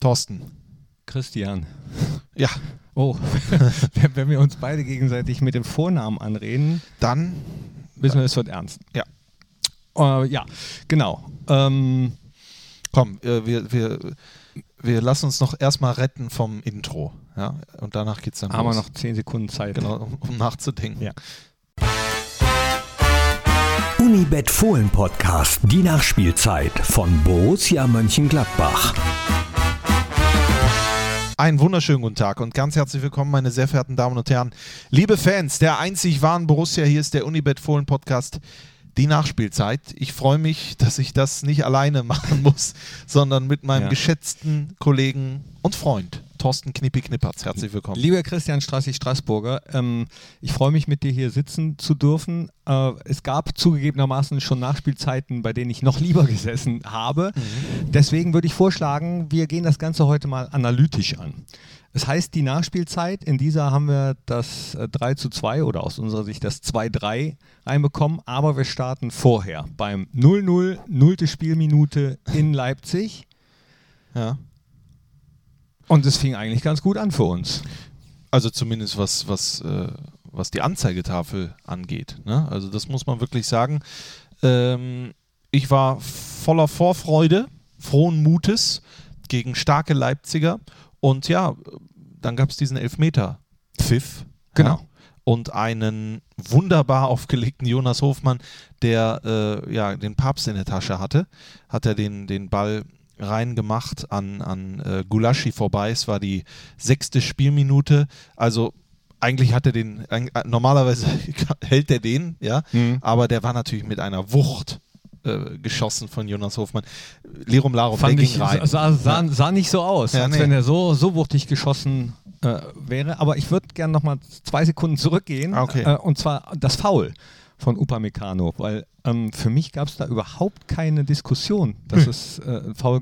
Thorsten. Christian. Ja. Oh, wenn wir uns beide gegenseitig mit dem Vornamen anreden, dann wissen wir, es wird ernst. Ja. Äh, ja, genau. Ähm, Komm, äh, wir, wir, wir lassen uns noch erstmal retten vom Intro. Ja? Und danach geht es dann haben los. wir noch 10 Sekunden Zeit. Genau, um, um nachzudenken. Ja. Unibet Fohlen Podcast, die Nachspielzeit von Borussia Mönchengladbach. Einen wunderschönen guten Tag und ganz herzlich willkommen, meine sehr verehrten Damen und Herren. Liebe Fans der einzig wahren Borussia, hier ist der Unibet Fohlen Podcast, die Nachspielzeit. Ich freue mich, dass ich das nicht alleine machen muss, sondern mit meinem Ja. geschätzten Kollegen und Freund Thorsten Knippi Knippertz. Herzlich willkommen. Lieber Christian Strassi-Straßburger, ähm, ich freue mich, mit dir hier sitzen zu dürfen. Äh, es gab zugegebenermaßen schon Nachspielzeiten, bei denen ich noch lieber gesessen habe. Deswegen würde ich vorschlagen, wir gehen das Ganze heute mal analytisch an. Es heißt die Nachspielzeit, in dieser haben wir das äh, 3 zu 2 oder aus unserer Sicht das 2-3 reinbekommen, aber wir starten vorher beim 0-0, nullte Spielminute in Leipzig Ja. Und es fing eigentlich ganz gut an für uns. Also zumindest was, was, äh, was die Anzeigetafel angeht. Ne? Also das muss man wirklich sagen. Ähm, ich war voller Vorfreude, frohen Mutes gegen starke Leipziger. Und ja, dann gab es diesen Elfmeter-Pfiff. Genau. Ja? Und einen wunderbar aufgelegten Jonas Hofmann, der äh, ja den Papst in der Tasche hatte, hat er den, den Ball reingemacht an, an äh, Gulaschi vorbei. Es war die sechste Spielminute. Also eigentlich hat er den, äh, normalerweise hält er den, ja, Mhm. aber der war natürlich mit einer Wucht äh, geschossen von Jonas Hofmann. Lirum Larum, Fand der ich, ging rein. sah, sah, sah nicht so aus, Ja, als nee. wenn er so, so wuchtig geschossen äh, wäre. Aber ich würde gerne noch mal zwei Sekunden zurückgehen. Ah, okay. Äh, und zwar das Foul von Upamecano, weil ähm, für mich gab es da überhaupt keine Diskussion. Das Hm. ist äh, Foul.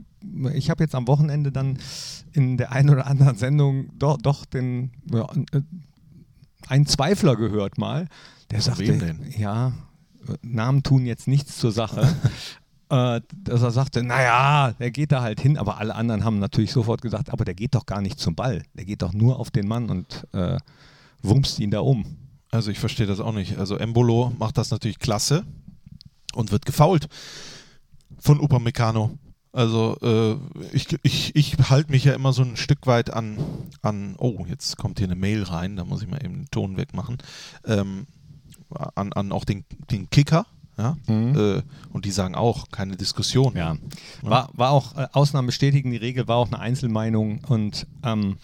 Ich habe jetzt am Wochenende dann in der einen oder anderen Sendung doch, doch den ja, äh, einen Zweifler gehört mal, der sagte, wem denn? ja, äh, Namen tun jetzt nichts zur Sache. äh, dass er sagte, naja, der geht da halt hin, aber alle anderen haben natürlich sofort gesagt, aber der geht doch gar nicht zum Ball, der geht doch nur auf den Mann und äh, wumst ihn da um. Also ich verstehe das auch nicht. Also Embolo macht das natürlich klasse und wird gefault von Upamecano. Also äh, ich, ich, ich halte mich ja immer so ein Stück weit an, an, oh, jetzt kommt hier eine Mail rein, da muss ich mal eben den Ton wegmachen, ähm, an, an auch den, den Kicker. Ja? Äh, und die sagen auch, keine Diskussion. Ja. War, war auch, äh, Ausnahmen bestätigen die Regel, war auch eine Einzelmeinung und ähm,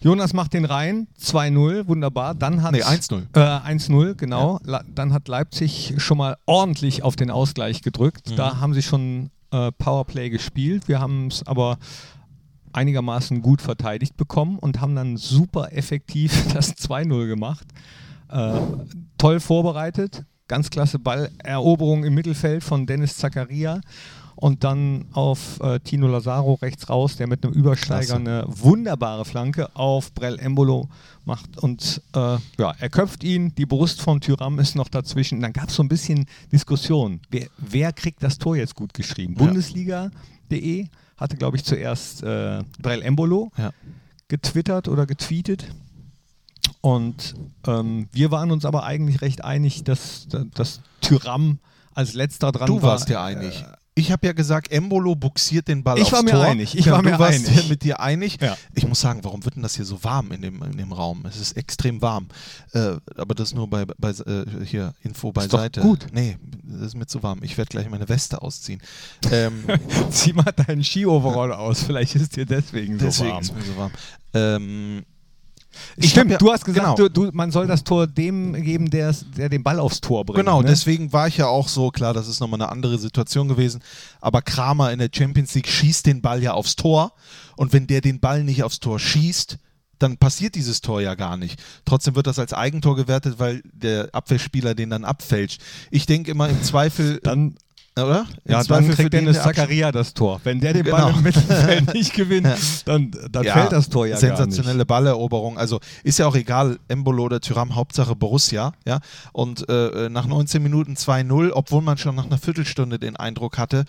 Jonas macht den rein, 2-0, wunderbar. Dann hat Nee, 1-0. Äh, 1-0, genau. La- Dann hat Leipzig schon mal ordentlich auf den Ausgleich gedrückt. Mhm. Da haben sie schon äh, Powerplay gespielt. Wir haben es aber einigermaßen gut verteidigt bekommen und haben dann super effektiv das 2-0 gemacht. Äh, toll vorbereitet, ganz klasse Balleroberung im Mittelfeld von Dennis Zakaria und dann auf äh, Tino Lazaro rechts raus, der mit einem Übersteiger eine wunderbare Flanke auf Brell Embolo macht und äh, ja, er köpft ihn, die Brust von Tyram ist noch dazwischen. Dann gab es so ein bisschen Diskussion, wer, wer kriegt das Tor jetzt gut geschrieben? Ja. Bundesliga.de hatte, glaube ich, zuerst äh, Brell Embolo Ja. getwittert oder getweetet. Und ähm, wir waren uns aber eigentlich recht einig, dass, dass Tyram als letzter dran Du war. warst ja einig. Ich habe ja gesagt, Embolo buxiert den Ball Ich aufs war mir Tor. einig, ich ja, war du mir einig. mit dir einig. Ja. Ich muss sagen, warum wird denn das hier so warm in dem, in dem Raum? Es ist extrem warm. Äh, aber das nur bei, bei äh, hier Info Ist doch beiseite. gut. Nee, das ist mir zu warm. Ich werde gleich meine Weste ausziehen. Ähm, Zieh mal deinen Ski-Overall aus, vielleicht ist dir deswegen so deswegen warm. ist mir so warm. Ähm, ich Stimmt, ja- du hast gesagt, genau. du, du, man soll das Tor dem geben, der, der den Ball aufs Tor bringt. Genau, ne? deswegen war ich ja auch so, klar, das ist nochmal eine andere Situation gewesen, aber Kramer in der Champions League schießt den Ball ja aufs Tor und wenn der den Ball nicht aufs Tor schießt, dann passiert dieses Tor ja gar nicht. Trotzdem wird das als Eigentor gewertet, weil der Abwehrspieler den dann abfälscht. Ich denke immer im Zweifel, Dann, oder? Im ja, dann Zweifel kriegt verdienen Dennis Zakaria das Tor. Wenn der den Genau. Ball im Mittelfeld nicht gewinnt, dann, dann Ja, fällt das Tor ja gar nicht. sensationelle Balleroberung. Also ist ja auch egal, Embolo oder Tyram, Hauptsache Borussia. Ja? Und äh, nach 19 Minuten 2-0, obwohl man schon nach einer Viertelstunde den Eindruck hatte,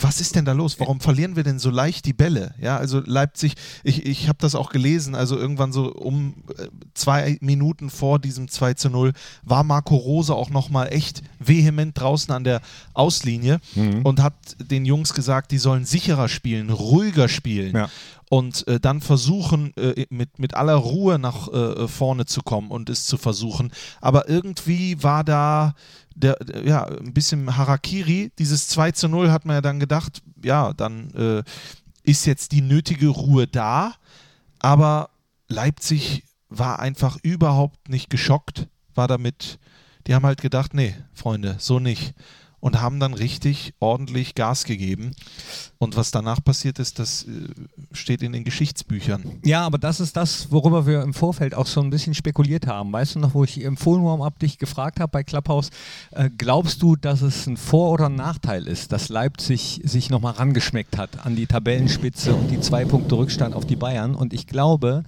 was ist denn da los? Warum verlieren wir denn so leicht die Bälle? Ja, also Leipzig, ich, ich habe das auch gelesen, also irgendwann so um äh, zwei Minuten vor diesem 2 zu 0 war Marco Rose auch nochmal echt vehement draußen an der Auslinie mhm. und hat den Jungs gesagt, die sollen sicherer spielen, ruhiger spielen. Ja und äh, dann versuchen, äh, mit, mit aller Ruhe nach äh, vorne zu kommen und es zu versuchen. Aber irgendwie war da der, der, ja, ein bisschen Harakiri. Dieses 2 zu 0 hat man ja dann gedacht, ja, dann äh, ist jetzt die nötige Ruhe da. Aber Leipzig war einfach überhaupt nicht geschockt, war damit, die haben halt gedacht, nee, Freunde, so nicht und haben dann richtig ordentlich Gas gegeben. Und was danach passiert ist, das äh, steht in den Geschichtsbüchern. Ja, aber das ist das, worüber wir im Vorfeld auch so ein bisschen spekuliert haben. Weißt du noch, wo ich im Fullwarm-Up dich gefragt habe bei Clubhouse, äh, glaubst du, dass es ein Vor- oder ein Nachteil ist, dass Leipzig sich nochmal rangeschmeckt hat an die Tabellenspitze und die zwei Punkte Rückstand auf die Bayern? Und ich glaube,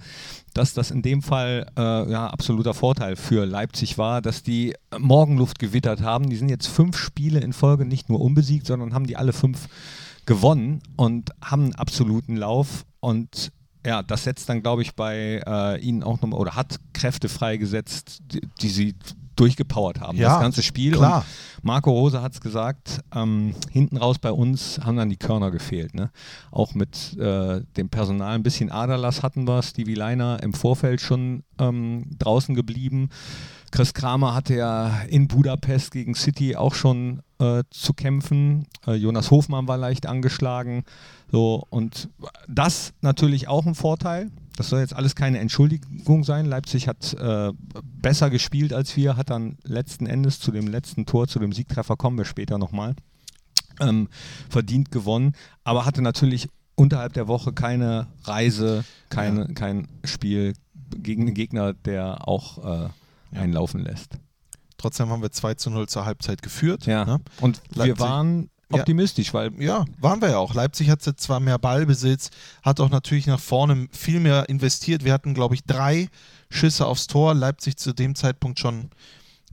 dass das in dem Fall äh, ja, absoluter Vorteil für Leipzig war, dass die Morgenluft gewittert haben. Die sind jetzt fünf Spiele in Folge nicht nur unbesiegt, sondern haben die alle fünf gewonnen und haben einen absoluten Lauf. Und ja, das setzt dann, glaube ich, bei äh, ihnen auch nochmal oder hat Kräfte freigesetzt, die, die sie durchgepowert haben, ja, das ganze Spiel. Klar. Und Marco Rose hat es gesagt, ähm, hinten raus bei uns haben dann die Körner gefehlt. Ne? Auch mit äh, dem Personal ein bisschen Aderlass hatten wir. Stevie Leiner im Vorfeld schon ähm, draußen geblieben. Chris Kramer hatte ja in Budapest gegen City auch schon äh, zu kämpfen. Äh, Jonas Hofmann war leicht angeschlagen. So, und das natürlich auch ein Vorteil. Das soll jetzt alles keine Entschuldigung sein. Leipzig hat äh, besser gespielt als wir, hat dann letzten Endes zu dem letzten Tor, zu dem Siegtreffer kommen wir später nochmal, ähm, verdient gewonnen, aber hatte natürlich unterhalb der Woche keine Reise, keine, ja. kein Spiel gegen einen Gegner, der auch äh, ja. einlaufen lässt. Trotzdem haben wir 2 zu 0 zur Halbzeit geführt. Ja. Ne? Und Leipzig, wir waren optimistisch, weil. Ja, waren wir ja auch. Leipzig hatte zwar mehr Ballbesitz, hat auch natürlich nach vorne viel mehr investiert. Wir hatten, glaube ich, drei Schüsse aufs Tor. Leipzig zu dem Zeitpunkt schon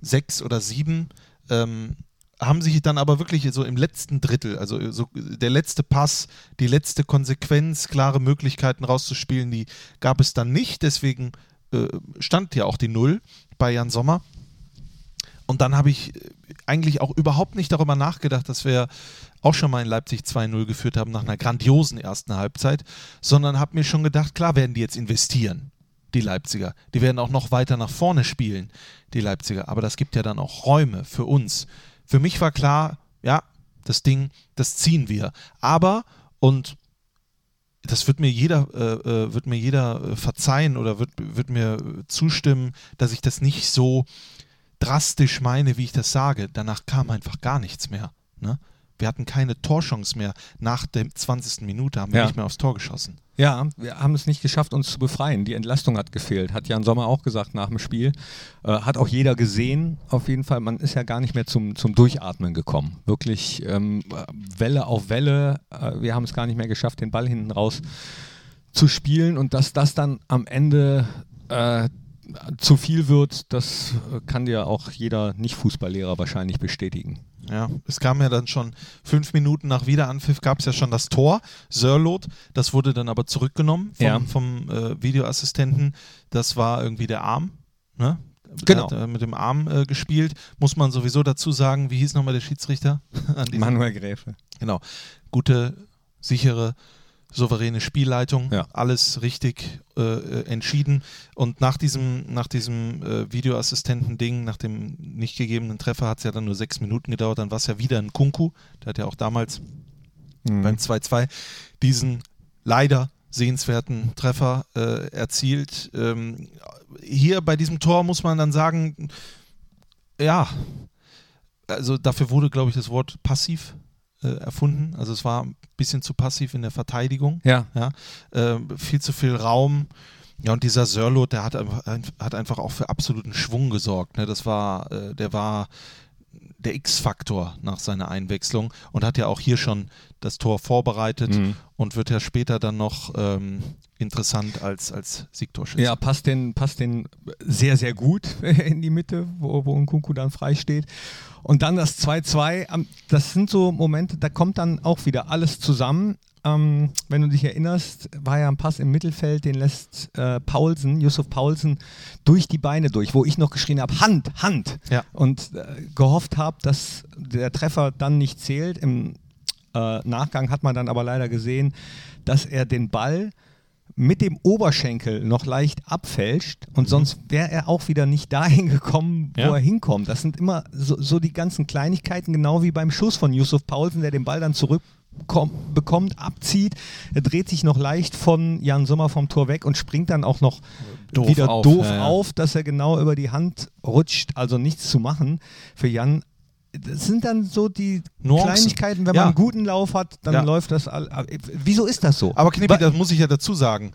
sechs oder sieben. Ähm, haben sich dann aber wirklich so im letzten Drittel, also so der letzte Pass, die letzte Konsequenz, klare Möglichkeiten rauszuspielen, die gab es dann nicht. Deswegen äh, stand ja auch die Null bei Jan Sommer. Und dann habe ich eigentlich auch überhaupt nicht darüber nachgedacht, dass wir auch schon mal in Leipzig 2-0 geführt haben nach einer grandiosen ersten Halbzeit, sondern habe mir schon gedacht, klar werden die jetzt investieren, die Leipziger. Die werden auch noch weiter nach vorne spielen, die Leipziger. Aber das gibt ja dann auch Räume für uns. Für mich war klar, ja, das Ding, das ziehen wir. Aber, und das wird mir jeder, äh, äh wird mir jeder äh, verzeihen oder wird, wird mir zustimmen, dass ich das nicht so drastisch meine, wie ich das sage. Danach kam einfach gar nichts mehr. Ne? Wir hatten keine Torchance mehr. Nach der 20. Minute haben wir ja. nicht mehr aufs Tor geschossen. Ja, wir haben es nicht geschafft, uns zu befreien. Die Entlastung hat gefehlt, hat Jan Sommer auch gesagt nach dem Spiel. Äh, hat auch jeder gesehen, auf jeden Fall. Man ist ja gar nicht mehr zum, zum Durchatmen gekommen. Wirklich ähm, Welle auf Welle. Äh, wir haben es gar nicht mehr geschafft, den Ball hinten raus zu spielen und dass das dann am Ende äh, zu viel wird, das kann dir auch jeder Nicht-Fußballlehrer wahrscheinlich bestätigen. Ja, es kam ja dann schon fünf Minuten nach Wiederanpfiff gab es ja schon das Tor, Sörlot, das wurde dann aber zurückgenommen vom, ja. vom äh, Videoassistenten. Das war irgendwie der Arm, ne? Genau. Hat, äh, mit dem Arm äh, gespielt. Muss man sowieso dazu sagen, wie hieß nochmal der Schiedsrichter? Manuel Gräfe. Genau. Gute, sichere souveräne Spielleitung, ja. alles richtig äh, entschieden. Und nach diesem, nach diesem äh, Videoassistenten-Ding, nach dem nicht gegebenen Treffer, hat es ja dann nur sechs Minuten gedauert. Dann war es ja wieder ein Kunku, der hat ja auch damals mhm. beim 2-2 diesen leider sehenswerten Treffer äh, erzielt. Ähm, hier bei diesem Tor muss man dann sagen, ja, also dafür wurde, glaube ich, das Wort passiv äh, erfunden. Also es war ein bisschen zu passiv in der Verteidigung. Ja. ja äh, viel zu viel Raum. Ja, und dieser Sörlot, der hat, hat einfach auch für absoluten Schwung gesorgt. Ne? Das war, äh, der war der X-Faktor nach seiner Einwechslung und hat ja auch hier schon das Tor vorbereitet Mhm. und wird ja später dann noch ähm, interessant als, als Siegtorschütze. Ja, passt den, passt den sehr, sehr gut in die Mitte, wo, wo Nkunku dann frei steht. Und dann das 2-2, ähm, das sind so Momente, da kommt dann auch wieder alles zusammen. Ähm, wenn du dich erinnerst, war ja ein Pass im Mittelfeld, den lässt äh, Paulsen, Yusuf Paulsen, durch die Beine durch, wo ich noch geschrien habe, Hand, Hand. Ja. Und äh, gehofft habe, dass der Treffer dann nicht zählt. Im äh, Nachgang hat man dann aber leider gesehen, dass er den Ball mit dem Oberschenkel noch leicht abfälscht und sonst wäre er auch wieder nicht dahin gekommen, wo Ja. er hinkommt. Das sind immer so, so die ganzen Kleinigkeiten, genau wie beim Schuss von Yusuf Paulsen, der den Ball dann zurückbekommt, abzieht. Er dreht sich noch leicht von Jan Sommer vom Tor weg und springt dann auch noch Doof wieder auf, doof ja, auf, dass er genau über die Hand rutscht. Also nichts zu machen für Jan. Das sind dann so die Nuancen. Kleinigkeiten, wenn Ja. man einen guten Lauf hat, dann Ja. läuft das all. Wieso ist das so? Aber Knippi, das muss ich ja dazu sagen,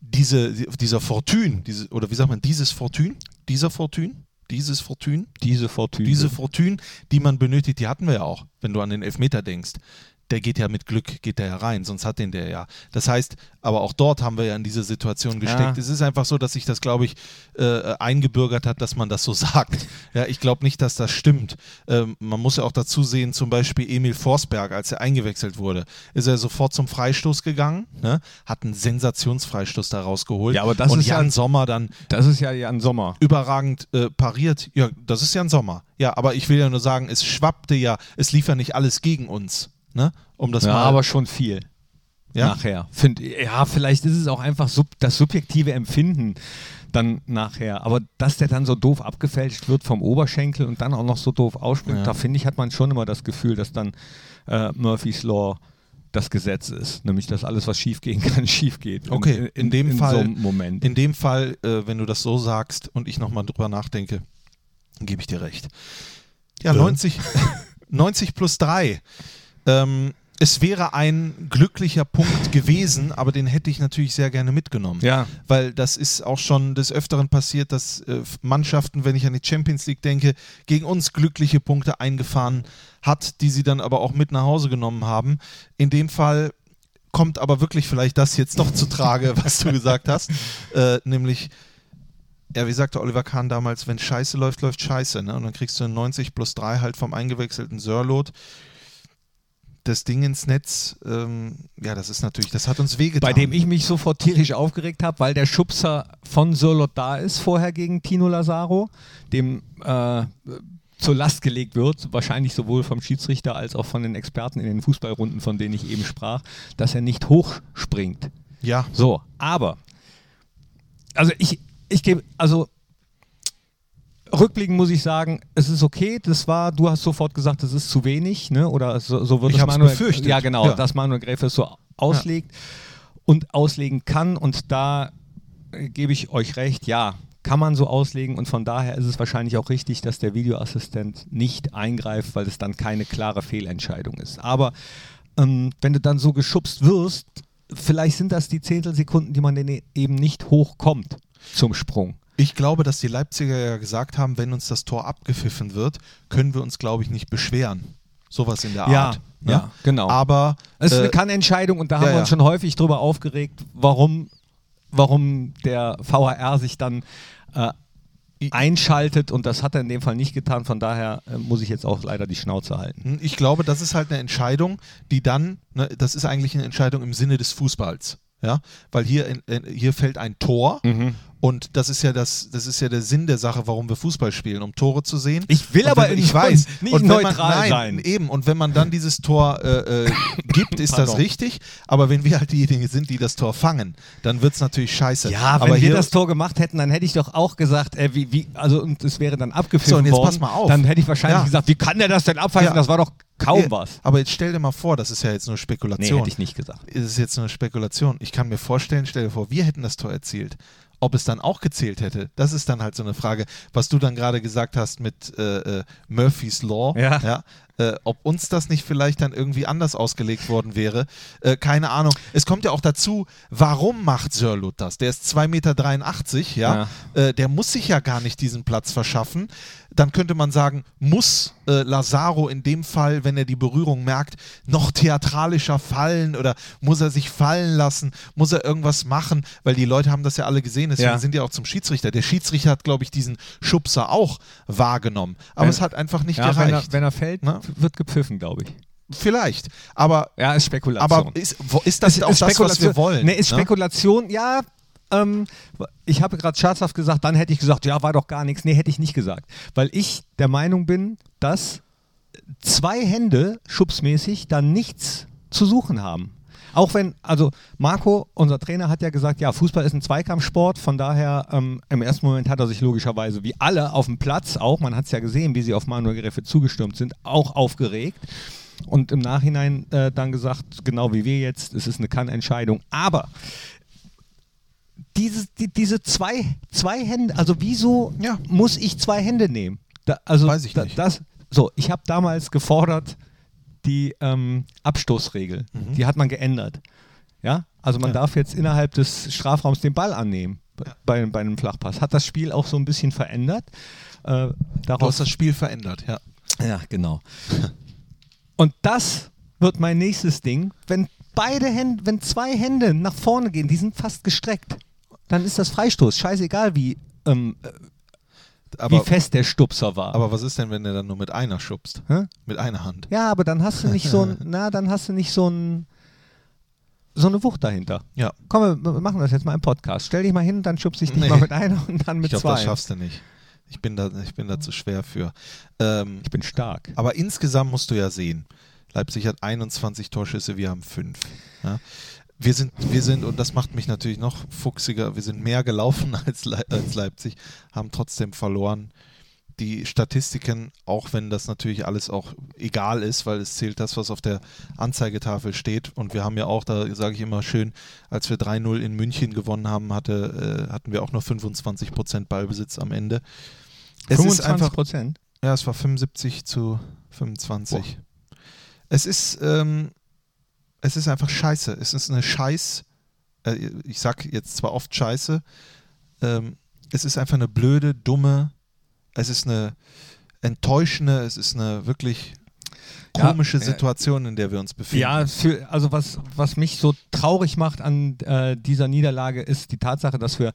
diese, dieser Fortune, diese, oder wie sagt man, dieses Fortune, dieser Fortune, dieses Fortune, diese Fortune. diese Fortune, die man benötigt, die hatten wir ja auch, wenn du an den Elfmeter denkst. Der geht ja mit Glück, geht der ja rein, sonst hat den der ja. Das heißt, aber auch dort haben wir ja in diese Situation gesteckt. Ja. Es ist einfach so, dass sich das, glaube ich, äh, eingebürgert hat, dass man das so sagt. Ja, ich glaube nicht, dass das stimmt. Ähm, man muss ja auch dazu sehen, zum Beispiel Emil Forsberg, als er eingewechselt wurde, ist er sofort zum Freistoß gegangen, ne? hat einen Sensationsfreistoß da rausgeholt. Ja, aber das Und ist ja- Jan Sommer dann das ist ja Jan Sommer. überragend äh, pariert. Ja, das ist ja ein Sommer. Ja, aber ich will ja nur sagen, es schwappte ja, es lief ja nicht alles gegen uns. Ne? Um das Ja, mal. aber schon viel. Ja? Nachher. Find, ja, vielleicht ist es auch einfach sub, das subjektive Empfinden dann nachher. Aber dass der dann so doof abgefälscht wird vom Oberschenkel und dann auch noch so doof ausspringt, Ja. da finde ich, hat man schon immer das Gefühl, dass dann äh, Murphy's Law das Gesetz ist. Nämlich, dass alles, was schief gehen kann, schief geht. Okay, in dem Fall- so einem Moment. In dem Fall, äh, wenn du das so sagst und ich nochmal drüber nachdenke, gebe ich dir recht. Ja, 90, 90 plus 3. Ähm, es wäre ein glücklicher Punkt gewesen, aber den hätte ich natürlich sehr gerne mitgenommen. ja, weil das ist auch schon des Öfteren passiert, dass äh, Mannschaften, wenn ich an die Champions League denke, gegen uns glückliche Punkte eingefahren hat, die sie dann aber auch mit nach Hause genommen haben. In dem Fall kommt aber wirklich vielleicht das jetzt noch zu Trage, was du gesagt hast, äh, nämlich ja, wie sagte Oliver Kahn damals, wenn Scheiße läuft, läuft Scheiße. Ne? Und dann kriegst du einen 90 plus 3 halt vom eingewechselten Sörlot. Das Ding ins Netz, ähm, ja, das ist natürlich, das hat uns wehgetan. bei dem ich mich sofort tierisch aufgeregt habe, weil der Schubser von Sörlot da ist, vorher gegen Tino Lazaro, dem äh, zur Last gelegt wird, wahrscheinlich sowohl vom Schiedsrichter als auch von den Experten in den Fußballrunden, von denen ich eben sprach, dass er nicht hochspringt. Ja, So, aber, also ich, ich gebe, also rückblickend muss ich sagen, es ist okay, das war, du hast sofort gesagt, das ist zu wenig, ne? oder so, so wird Ich es Manuel, befürchtet, ja genau, ja. dass Manuel Gräfe es so auslegt und auslegen kann und da äh, gebe ich euch recht, ja, kann man so auslegen und von daher ist es wahrscheinlich auch richtig, dass der Videoassistent nicht eingreift, weil es dann keine klare Fehlentscheidung ist. Aber ähm, wenn du dann so geschubst wirst, vielleicht sind das die Zehntelsekunden, die man denn eben nicht hochkommt zum Sprung. Ich glaube, dass die Leipziger ja gesagt haben, wenn uns das Tor abgepfiffen wird, können wir uns, glaube ich, nicht beschweren. Sowas in der Ja, Art. ne? ja, genau. Aber Es ist eine äh, Kannentscheidung und da haben ja, wir uns ja. schon häufig drüber aufgeregt, warum, warum der VAR sich dann äh, einschaltet und das hat er in dem Fall nicht getan. Von daher äh, muss ich jetzt auch leider die Schnauze halten. hm, ich glaube, das ist halt eine Entscheidung, die dann, ne, das ist eigentlich eine Entscheidung im Sinne des Fußballs. Ja, weil hier, in, in, hier fällt ein Tor Mhm. Und das ist ja das, das ist ja der Sinn der Sache, warum wir Fußball spielen, um Tore zu sehen. Ich will aber wenn, in- ich weiß, nicht und wenn man, neutral nein, sein. Eben, und wenn man dann dieses Tor äh, äh, gibt, ist das richtig. Aber wenn wir halt diejenigen sind, die das Tor fangen, dann wird es natürlich scheiße. Ja, aber wenn wir das Tor gemacht hätten, dann hätte ich doch auch gesagt, äh, wie, wie, also und es wäre dann abgepfiffen So, und jetzt worden. pass mal auf. Dann hätte ich wahrscheinlich Ja. gesagt, wie kann der das denn abpfeifen? Ja. Das war doch kaum Ja, was. Aber jetzt stell dir mal vor, das ist ja jetzt nur Nee, Spekulation. hätte ich nicht gesagt. ist es jetzt nur Spekulation. Ich kann mir vorstellen, stell dir vor, wir hätten das Tor erzielt ob es dann auch gezählt hätte, das ist dann halt so eine Frage, was du dann gerade gesagt hast mit äh, äh, Murphy's Law, Ja. ja äh, ob uns das nicht vielleicht dann irgendwie anders ausgelegt worden wäre. Äh, keine Ahnung. Es kommt ja auch dazu, warum macht Sörlut das? Der ist 2,83 Meter, ja. Äh, der muss sich ja gar nicht diesen Platz verschaffen. Dann könnte man sagen, muss äh, Lazaro in dem Fall, wenn er die Berührung merkt, noch theatralischer fallen oder muss er sich fallen lassen? Muss er irgendwas machen? Weil die Leute haben das ja alle gesehen, deswegen Ja. sind ja auch zum Schiedsrichter. Der Schiedsrichter hat, glaube ich, diesen Schubser auch wahrgenommen. Aber Wenn- es hat einfach nicht Ja, wenn er, gereicht. wenn er fällt, Ne? Wird gepfiffen, glaube ich. Vielleicht. Aber, Ja, ist Spekulation. aber ist, ist das auch das, was wir wollen? Nee, ist ne? Spekulation, ja. Ähm, ich habe gerade scherzhaft gesagt, dann hätte ich gesagt, ja, war doch gar nichts. Nee, hätte ich nicht gesagt. Weil ich der Meinung bin, dass zwei Hände schubsmäßig da nichts zu suchen haben. Auch wenn, also Marco, unser Trainer, hat ja gesagt, ja, Fußball ist ein Zweikampfsport, von daher ähm, im ersten Moment hat er sich logischerweise, wie alle auf dem Platz auch, man hat es ja gesehen, wie sie auf Manuel Greffe zugestürmt sind, auch aufgeregt. Und im Nachhinein äh, dann gesagt, genau wie wir jetzt, es ist eine Kann-Entscheidung. Aber diese, die, diese zwei, zwei Hände, also wieso Ja. muss ich zwei Hände nehmen? Da, also Weiß ich da, nicht. Das, so, ich habe damals gefordert, die ähm, Abstoßregel, die hat man geändert. Ja, also man Mhm. Ja. darf jetzt innerhalb des Strafraums den Ball annehmen Ja. bei, bei einem Flachpass. Hat das Spiel auch so ein bisschen verändert. Äh, Du daraus hast das Spiel verändert, ja. ja, genau. Und das wird mein nächstes Ding. Wenn beide Hände, wenn zwei Hände nach vorne gehen, die sind fast gestreckt, dann ist das Freistoß. Scheißegal, wie, ähm, äh, Aber, wie fest der Stupser war. aber was ist denn, wenn der dann nur mit einer schubst? Hä? Mit einer Hand? ja, aber dann hast du nicht so ein, na, dann hast du nicht so ein, so eine Wucht dahinter. Ja. Komm, wir machen das jetzt mal im Podcast. Stell dich mal hin, dann schubst ich dich Nee. mal mit einer und dann Ich mit glaube, zwei. das schaffst du nicht. Ich bin da, ich bin da zu schwer für. Ähm, ich bin stark. aber insgesamt musst du ja sehen, Leipzig hat 21 Torschüsse, wir haben fünf. Ja? Wir sind, wir sind, und das macht mich natürlich noch fuchsiger, wir sind mehr gelaufen als, Le als Leipzig, haben trotzdem verloren. Die Statistiken, auch wenn das natürlich alles auch egal ist, weil es zählt das, was auf der Anzeigetafel steht. Und wir haben ja auch, da sage ich immer schön, als wir 3-0 in München gewonnen haben, hatte, äh, hatten wir auch nur 25% Ballbesitz am Ende. Es ist einfach, Prozent. ja, es war 75 zu 25. Es ist, ähm, es ist einfach scheiße. Es ist eine Scheiß, äh, ich sag jetzt zwar oft Scheiße, ähm, es ist einfach eine blöde, dumme, es ist eine enttäuschende, es ist eine wirklich Ja, komische äh, Situation, in der wir uns befinden. Ja, für, also was, was mich so traurig macht an äh, dieser Niederlage ist die Tatsache, dass wir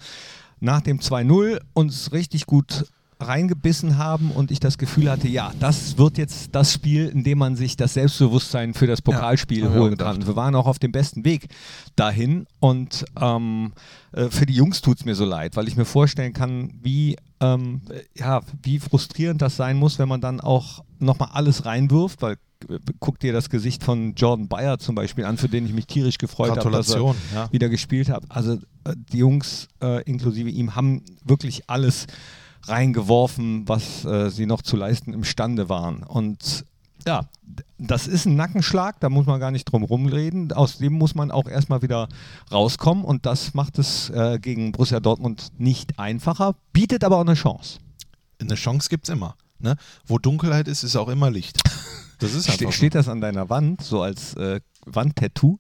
nach dem 2-0 uns richtig gut reingebissen haben und ich das Gefühl hatte, ja, das wird jetzt das Spiel, in dem man sich das Selbstbewusstsein für das Pokalspiel auch holen gedacht. kann. Wir waren auch auf dem besten Weg dahin und ähm, äh, für die Jungs tut es mir so leid, weil ich mir vorstellen kann, wie, ähm, äh, ja, wie frustrierend das sein muss, wenn man dann auch nochmal alles reinwirft, weil äh, guck dir das Gesicht von Jordan Bayer zum Beispiel an, für den ich mich tierisch gefreut habe, dass er. Ja. wieder gespielt hat. Also äh, die Jungs äh, inklusive ihm haben wirklich alles reingeworfen, was äh, sie noch zu leisten imstande waren. Und ja, das ist ein Nackenschlag, da muss man gar nicht drum rumreden. Aus dem muss man auch erstmal wieder rauskommen und das macht es äh, gegen Borussia Dortmund nicht einfacher, bietet aber auch eine Chance. Eine Chance gibt es immer. Ne? Wo Dunkelheit ist, ist auch immer Licht. Das ist Ste steht das an deiner Wand, so als äh, Wandtattoo?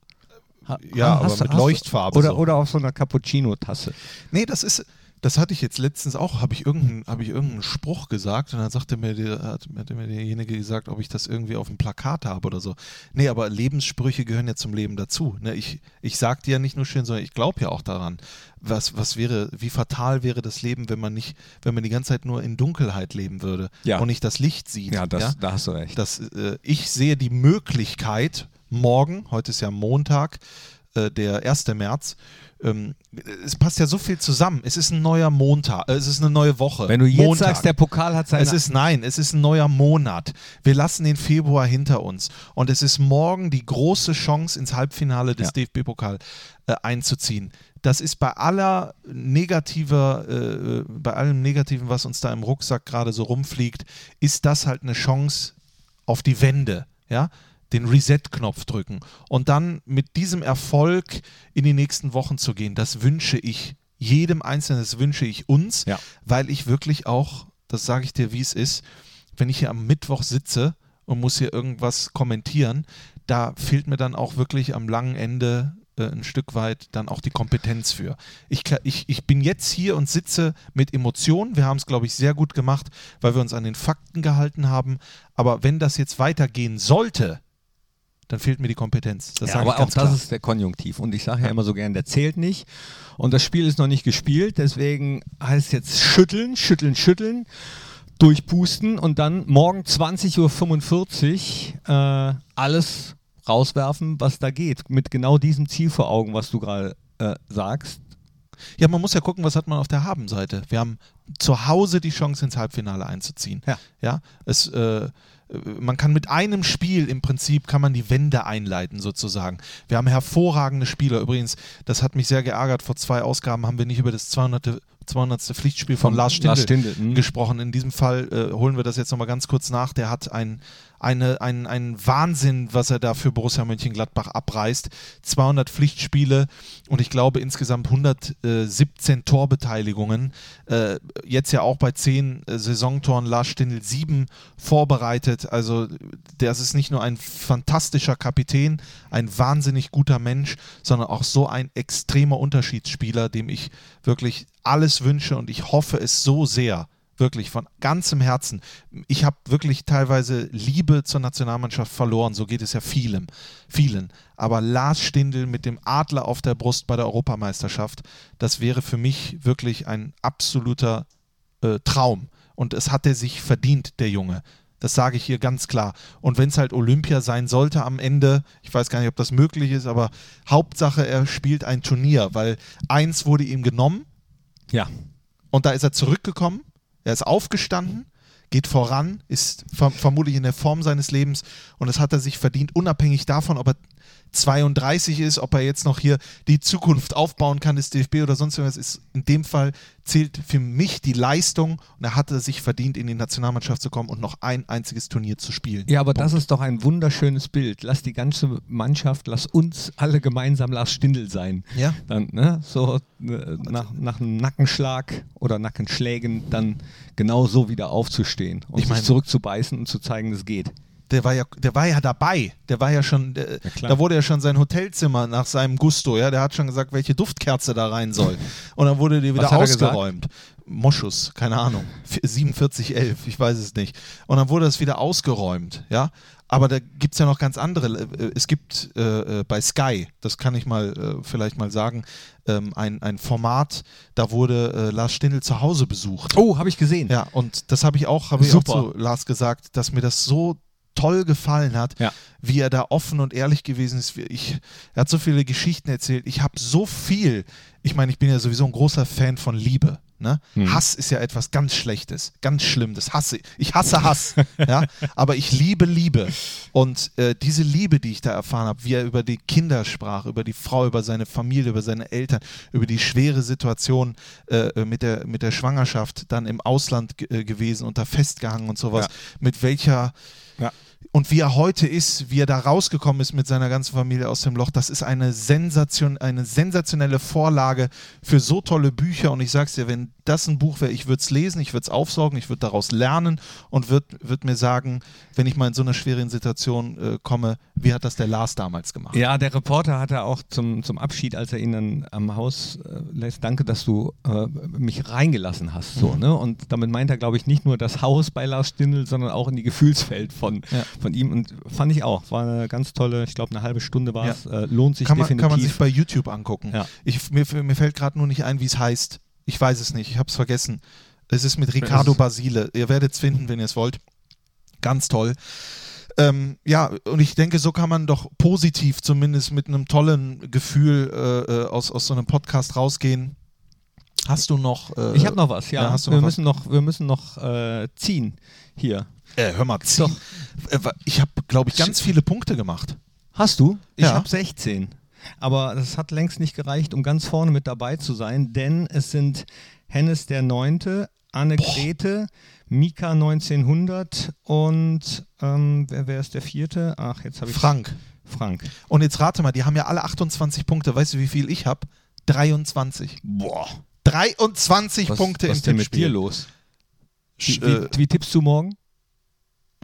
Ha- Ja, aber du- mit Leuchtfarbe Oder, so. oder auf so einer Cappuccino-Tasse. Nee, das ist, das hatte ich jetzt letztens auch, habe ich, irgendeinen, hab ich irgendeinen Spruch gesagt und dann sagte mir, der, hat, hat mir derjenige gesagt, ob ich das irgendwie auf dem Plakat habe oder so. Nee, aber Lebenssprüche gehören ja zum Leben dazu. Ne? Ich, ich sage dir ja nicht nur schön, sondern ich glaube ja auch daran. Was, was wäre, wie fatal wäre das Leben, wenn man nicht, wenn man die ganze Zeit nur in Dunkelheit leben würde Ja. und nicht das Licht sieht. Ja, das, da hast du recht. dass äh, ich sehe die Möglichkeit, morgen, heute ist ja Montag, äh, der 1. März, ähm, es passt ja so viel zusammen. Es ist ein neuer Montag, äh, es ist eine neue Woche. Wenn du jetzt Montag. sagst, der Pokal hat seine Es ist nein, es ist ein neuer Monat. Wir lassen den Februar hinter uns und es ist morgen die große Chance ins Halbfinale des Ja. DFB-Pokal äh, einzuziehen. Das ist bei aller negativer, äh, bei allem Negativen, was uns da im Rucksack gerade so rumfliegt, ist das halt eine Chance auf die Wende, ja, den Reset-Knopf drücken und dann mit diesem Erfolg in die nächsten Wochen zu gehen. Das wünsche ich jedem Einzelnen, das wünsche ich uns, Ja. weil ich wirklich auch, das sage ich dir, wie es ist, wenn ich hier am Mittwoch sitze und muss hier irgendwas kommentieren, da fehlt mir dann auch wirklich am langen Ende äh, ein Stück weit dann auch die Kompetenz für. Ich, ich, ich bin jetzt hier und sitze mit Emotionen. Wir haben es, glaube ich, sehr gut gemacht, weil wir uns an den Fakten gehalten haben. Aber wenn das jetzt weitergehen sollte, dann fehlt mir die Kompetenz. Das ja, aber auch das klar. ist der Konjunktiv. Und ich sage ja immer so gern, der zählt nicht. Und das Spiel ist noch nicht gespielt. Deswegen heißt es jetzt schütteln, schütteln, schütteln, durchpusten und dann morgen 20.45 Uhr äh, alles rauswerfen, was da geht. Mit genau diesem Ziel vor Augen, was du gerade äh, sagst. Ja, man muss ja gucken, was hat man auf der Habenseite. Wir haben zu Hause die Chance, ins Halbfinale einzuziehen. Ja. Ja, es, äh, man kann mit einem Spiel im Prinzip kann man die Wende einleiten sozusagen. Wir haben hervorragende Spieler. Übrigens, das hat mich sehr geärgert. Vor zwei Ausgaben haben wir nicht über das 200. 200. Pflichtspiel von Von Lars Stindl, Lars Stindl, mhm. gesprochen. In diesem Fall äh, holen wir das jetzt nochmal ganz kurz nach. Der hat ein, eine, ein, ein Wahnsinn, was er da für Borussia Mönchengladbach abreißt. 200 Pflichtspiele und ich glaube insgesamt 117 Torbeteiligungen. Äh, jetzt ja auch bei 10 äh, Saisontoren Lars Stindl 7 vorbereitet. Also das ist nicht nur ein fantastischer Kapitän, ein wahnsinnig guter Mensch, sondern auch so ein extremer Unterschiedsspieler, dem ich wirklich alles wünsche und ich hoffe es so sehr, wirklich von ganzem Herzen. Ich habe wirklich teilweise Liebe zur Nationalmannschaft verloren, so geht es ja vielem, vielen. Aber Lars Stindl mit dem Adler auf der Brust bei der Europameisterschaft, das wäre für mich wirklich ein absoluter äh, Traum. Und es hat er sich verdient, der Junge. Das sage ich hier ganz klar. Und wenn es halt Olympia sein sollte am Ende, ich weiß gar nicht, ob das möglich ist, aber Hauptsache, er spielt ein Turnier, weil eins wurde ihm genommen, Ja. und da ist er zurückgekommen, er ist aufgestanden, geht voran, ist ver vermutlich in der Form seines Lebens und das hat er sich verdient, unabhängig davon, ob er 32 ist, ob er jetzt noch hier die Zukunft aufbauen kann des DFB oder sonst irgendwas, ist in dem Fall zählt für mich die Leistung und er hatte sich verdient, in die Nationalmannschaft zu kommen und noch ein einziges Turnier zu spielen. Ja, aber das ist doch ein wunderschönes Bild. Lass die ganze Mannschaft, lass uns alle gemeinsam Lars Stindl sein. Ja. Dann, ne, so äh, nach, nach einem Nackenschlag oder Nackenschlägen dann genau so wieder aufzustehen und Ich mein- sich zurückzubeißen und zu zeigen, es geht. Der war ja, der war ja dabei. Der war ja schon, der, Ja, da wurde ja schon sein Hotelzimmer nach seinem Gusto, ja. Der hat schon gesagt, welche Duftkerze da rein soll. Und dann wurde die wieder er ausgeräumt. Moschus, keine Ahnung. F- 4711, ich weiß es nicht. Und dann wurde das wieder ausgeräumt, ja. Aber da gibt es ja noch ganz andere. Äh, Es gibt äh, äh, bei Sky, das kann ich mal äh, vielleicht mal sagen, ähm, ein, ein Format, da wurde äh, Lars Stindl zu Hause besucht. Oh, habe ich gesehen. Ja, und das habe ich auch, habe ich auch zu Lars gesagt, dass mir das so toll gefallen hat, Ja. wie er da offen und ehrlich gewesen ist. Ich, er hat so viele Geschichten erzählt. Ich habe so viel. Ich meine, ich bin ja sowieso ein großer Fan von Liebe. Ne? Mhm. Hass ist ja etwas ganz Schlechtes, ganz schlimm. Das hasse ich. Hasse Hass. ja? Aber ich liebe Liebe. Und äh, diese Liebe, die ich da erfahren habe, wie er über die Kinder sprach, über die Frau, über seine Familie, über seine Eltern, über die schwere Situation äh, mit, der, mit der Schwangerschaft, dann im Ausland äh, gewesen und da festgehangen und sowas, Ja. mit welcher Ja. Und wie er heute ist, wie er da rausgekommen ist mit seiner ganzen Familie aus dem Loch, das ist eine, Sensation, eine sensationelle Vorlage für so tolle Bücher. Und ich sag's dir, wenn das ein Buch wäre, ich würde es lesen, ich würde es aufsaugen, ich würde daraus lernen und würde würd mir sagen, wenn ich mal in so einer schweren Situation äh, komme, wie hat das der Lars damals gemacht? Ja, der Reporter hatte auch zum, zum Abschied, als er ihn dann am Haus äh, lässt, danke, dass du äh, mich reingelassen hast. So, Mhm. ne? Und damit meint er, glaube ich, nicht nur das Haus bei Lars Stindl, sondern auch in die Gefühlswelt von, Ja. Von ihm. Und fand ich auch. War eine ganz tolle, ich glaube, eine halbe Stunde war Ja. es. Äh, lohnt sich kann man, definitiv. kann man sich bei YouTube angucken. Ja. Ich, mir, mir fällt gerade nur nicht ein, wie es heißt. Ich weiß es nicht, ich habe es vergessen. Es ist mit Ricardo Basile. Ihr werdet es finden, wenn ihr es wollt. Ganz toll. Ähm, ja, und ich denke, so kann man doch positiv zumindest mit einem tollen Gefühl äh, äh, aus, aus so einem Podcast rausgehen. Hast du noch. Äh, ich habe noch was, ja. ja, hast du wir, noch was? müssen noch, wir müssen noch äh, ziehen hier. Äh, hör mal, zieh. Äh, ich habe, glaube ich, ganz viele Punkte gemacht. Hast du? Ich Ja. habe 16. Aber das hat längst nicht gereicht, um ganz vorne mit dabei zu sein, denn es sind Hennes der Neunte, Annegret, Mika 1900 und ähm, wer, wer ist der vierte? Ach, jetzt habe ich Frank. Frank. Und jetzt rate mal, die haben ja alle 28 Punkte. Weißt du, wie viel ich habe? 23. Boah. 23 Was, Punkte was im ist denn mit dir los? Wie, Sch- äh, wie, wie tippst du morgen?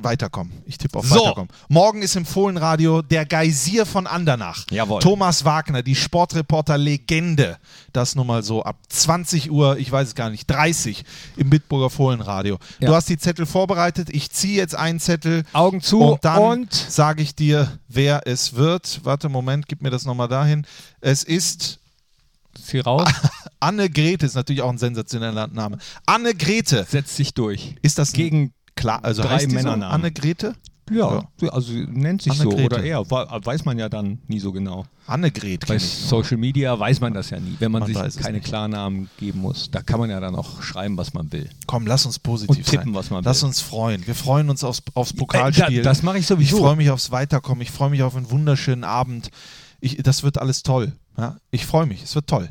Weiterkommen. Ich tippe auf So. Weiterkommen. Morgen ist im Fohlenradio der Geysir von Andernach. Jawohl. Thomas Wagner, die Sportreporter-Legende. Das nun mal so ab 20 Uhr, ich weiß es gar nicht, 30 im Bitburger Fohlenradio. Ja. Du hast die Zettel vorbereitet. Ich ziehe jetzt einen Zettel. Augen zu und dann und sage ich dir, wer es wird. Warte, Moment, gib mir das nochmal dahin. Es ist zieh raus, Anne-Grete, ist natürlich auch ein sensationeller Name. Anne-Grete. setz dich durch. Ist das Gegen klar, also drei die so? Männernamen. Anne-Grete? Ja, also nennt sich so oder eher. Wa- Weiß man ja dann nie so genau. Annegret Bei. Social Media weiß man das ja nie, wenn man, Man sich es keine. Klarnamen geben muss. Da kann man ja dann auch schreiben, was man will. Komm, lass uns positiv Und tippen, sein. was man lass will. uns freuen. Wir freuen uns aufs, aufs Äh, Pokalspiel. da- das mache ich sowieso. Ich freue mich aufs Weiterkommen. Ich freue mich auf einen wunderschönen Abend. Ich, das wird alles toll. Ja? Ich freue mich. Es wird toll.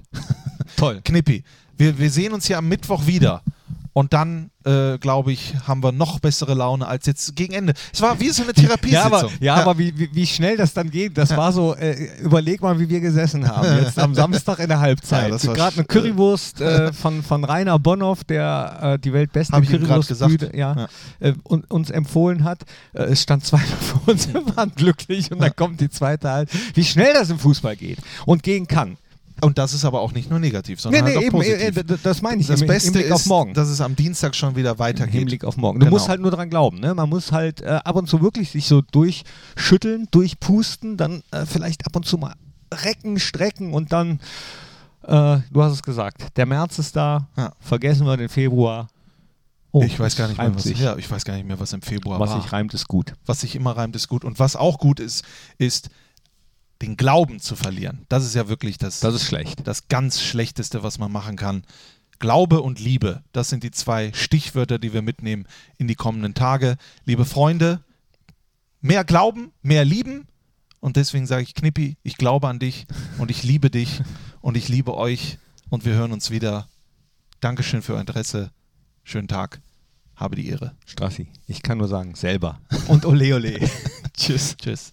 Toll. Knippi, wir, wir sehen uns hier am Mittwoch wieder. Und dann, äh, glaube ich, haben wir noch bessere Laune als jetzt gegen Ende. Es war wie so eine Ja, Therapiesitzung. aber, ja, aber wie, wie, wie schnell das dann geht, das war so, äh, überleg mal, wie wir gesessen haben. Jetzt am Samstag in der Ja, Halbzeit. war Gerade eine sch- Currywurst äh, von, von Rainer Bonhoff, der äh, die weltbeste Hab Currywurstbühne gesagt. ja, Ja. Äh, un, uns empfohlen hat. Äh, es stand zweimal vor uns, wir waren glücklich und dann kommt die zweite halt. Wie schnell das im Fußball geht und gehen kann. Und das ist aber auch nicht nur negativ, sondern Nee, nee, halt auch eben, positiv. äh, das meine ich. das im, Beste im ist, auf morgen. dass es am Dienstag schon wieder Im weitergeht. Hinblick auf morgen. Du Genau. musst halt nur dran glauben. Ne? Man muss halt äh, ab und zu wirklich sich so durchschütteln, durchpusten, dann äh, vielleicht ab und zu mal recken, strecken und dann, äh, du hast es gesagt, der März ist da, Ja. vergessen wir den Februar. Oh, ich weiß gar nicht mehr, was, sich. ja, ich weiß gar nicht mehr, was im Februar Was war. sich reimt, ist gut. was sich immer reimt, ist gut. Und was auch gut ist, ist den Glauben zu verlieren. Das ist ja wirklich das, Das ist schlecht. das ganz Schlechteste, was man machen kann. Glaube und Liebe, das sind die zwei Stichwörter, die wir mitnehmen in die kommenden Tage. Liebe Freunde, mehr glauben, mehr lieben. Und deswegen sage ich, Knippi, ich glaube an dich und ich liebe dich und ich liebe euch. Und wir hören uns wieder. Dankeschön für euer Interesse. Schönen Tag. Habe die Ehre. Strassi, ich kann nur sagen, selber. Und ole ole. Tschüss. Tschüss.